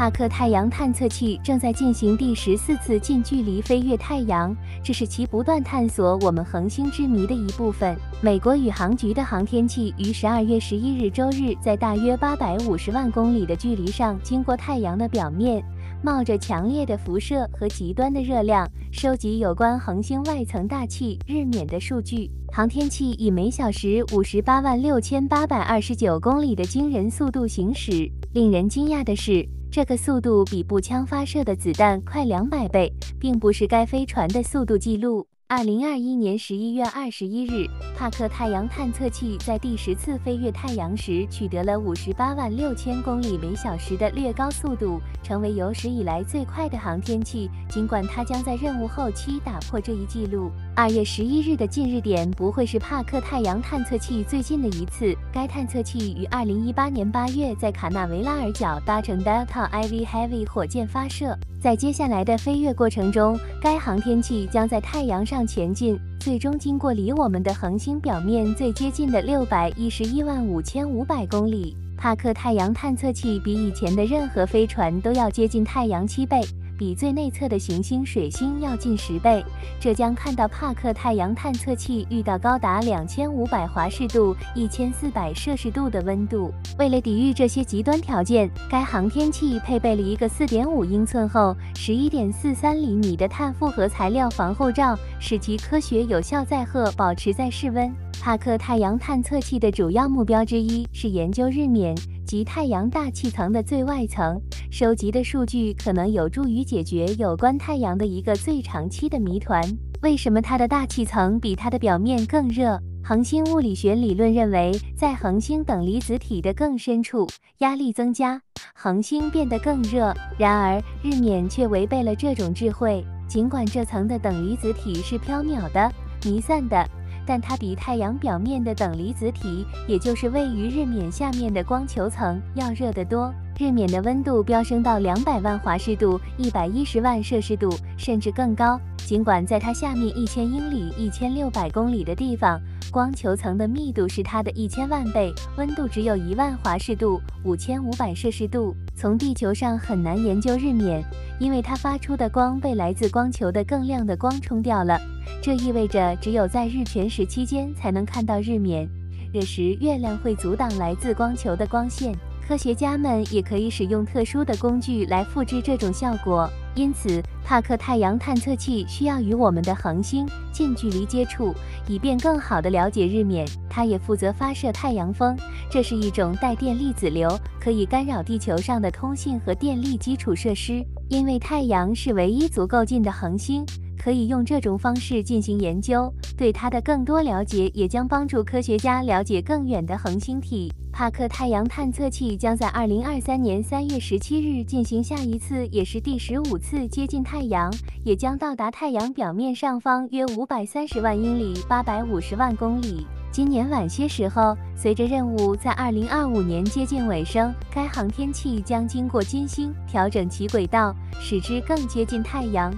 帕克太阳探测器正在进行第十四次近距离飞越太阳，这是其不断探索我们恒星之谜的一部分。美国宇航局的航天器于十二月十一日周日，在大约八百五十万公里的距离上经过太阳的表面，冒着强烈的辐射和极端的热量，收集有关恒星外层大气日冕的数据。航天器以每小时五十八万六千八百二十九公里的惊人速度行驶。令人惊讶的是。这个速度比步枪发射的子弹快两百倍，并不是该飞船的速度记录。二零二一年十一月二十一日，帕克太阳探测器在第十次飞越太阳时取得了五十八万六千公里每小时的略高速度，成为有史以来最快的航天器。尽管它将在任务后期打破这一记录。二月十一日的近日点不会是帕克太阳探测器最近的一次。该探测器于二零一八年八月在卡纳维拉尔角搭乘 Delta IV Heavy 火箭发射。在接下来的飞跃过程中，该航天器将在太阳上前进，最终经过离我们的恒星表面最接近的六百一十一万五千五百公里。帕克太阳探测器比以前的任何飞船都要接近太阳七倍。比最内侧的行星水星要近十倍，这将看到帕克太阳探测器遇到高达两千五百华氏度、一千四百摄氏度的温度。为了抵御这些极端条件，该航天器配备了一个四点五英寸厚、十一点四三厘米的碳复合材料防护罩，使其科学有效载荷保持在室温。帕克太阳探测器的主要目标之一是研究日冕及太阳大气层的最外层，收集的数据可能有助于解决有关太阳的一个最长期的谜团：为什么它的大气层比它的表面更热？恒星物理学理论认为，在恒星等离子体的更深处，压力增加，恒星变得更热。然而，日冕却违背了这种智慧。尽管这层的等离子体是缥缈的、弥散的。但它比太阳表面的等离子体，也就是位于日冕下面的光球层要热得多。日冕的温度飙升到两百万华氏度、一百一十万摄氏度，甚至更高。尽管在它下面一千英里、一千六百公里的地方，光球层的密度是它的一千万倍，温度只有一万华氏度、五千五百摄氏度。从地球上很难研究日冕，因为它发出的光被来自光球的更亮的光冲掉了。这意味着只有在日全食期间才能看到日冕，这时月亮会阻挡来自光球的光线。科学家们也可以使用特殊的工具来复制这种效果，因此帕克太阳探测器需要与我们的恒星近距离接触，以便更好地了解日冕。它也负责发射太阳风，这是一种带电粒子流，可以干扰地球上的通信和电力基础设施。因为太阳是唯一足够近的恒星。可以用这种方式进行研究，对它的更多了解也将帮助科学家了解更远的恒星体。帕克太阳探测器将在二零二三年三月十七日进行下一次，也是第十五次接近太阳，也将到达太阳表面上方约五百三十万英里（八百五十万公里）。今年晚些时候，随着任务在二零二五年接近尾声，该航天器将经过金星，调整其轨道，使之更接近太阳。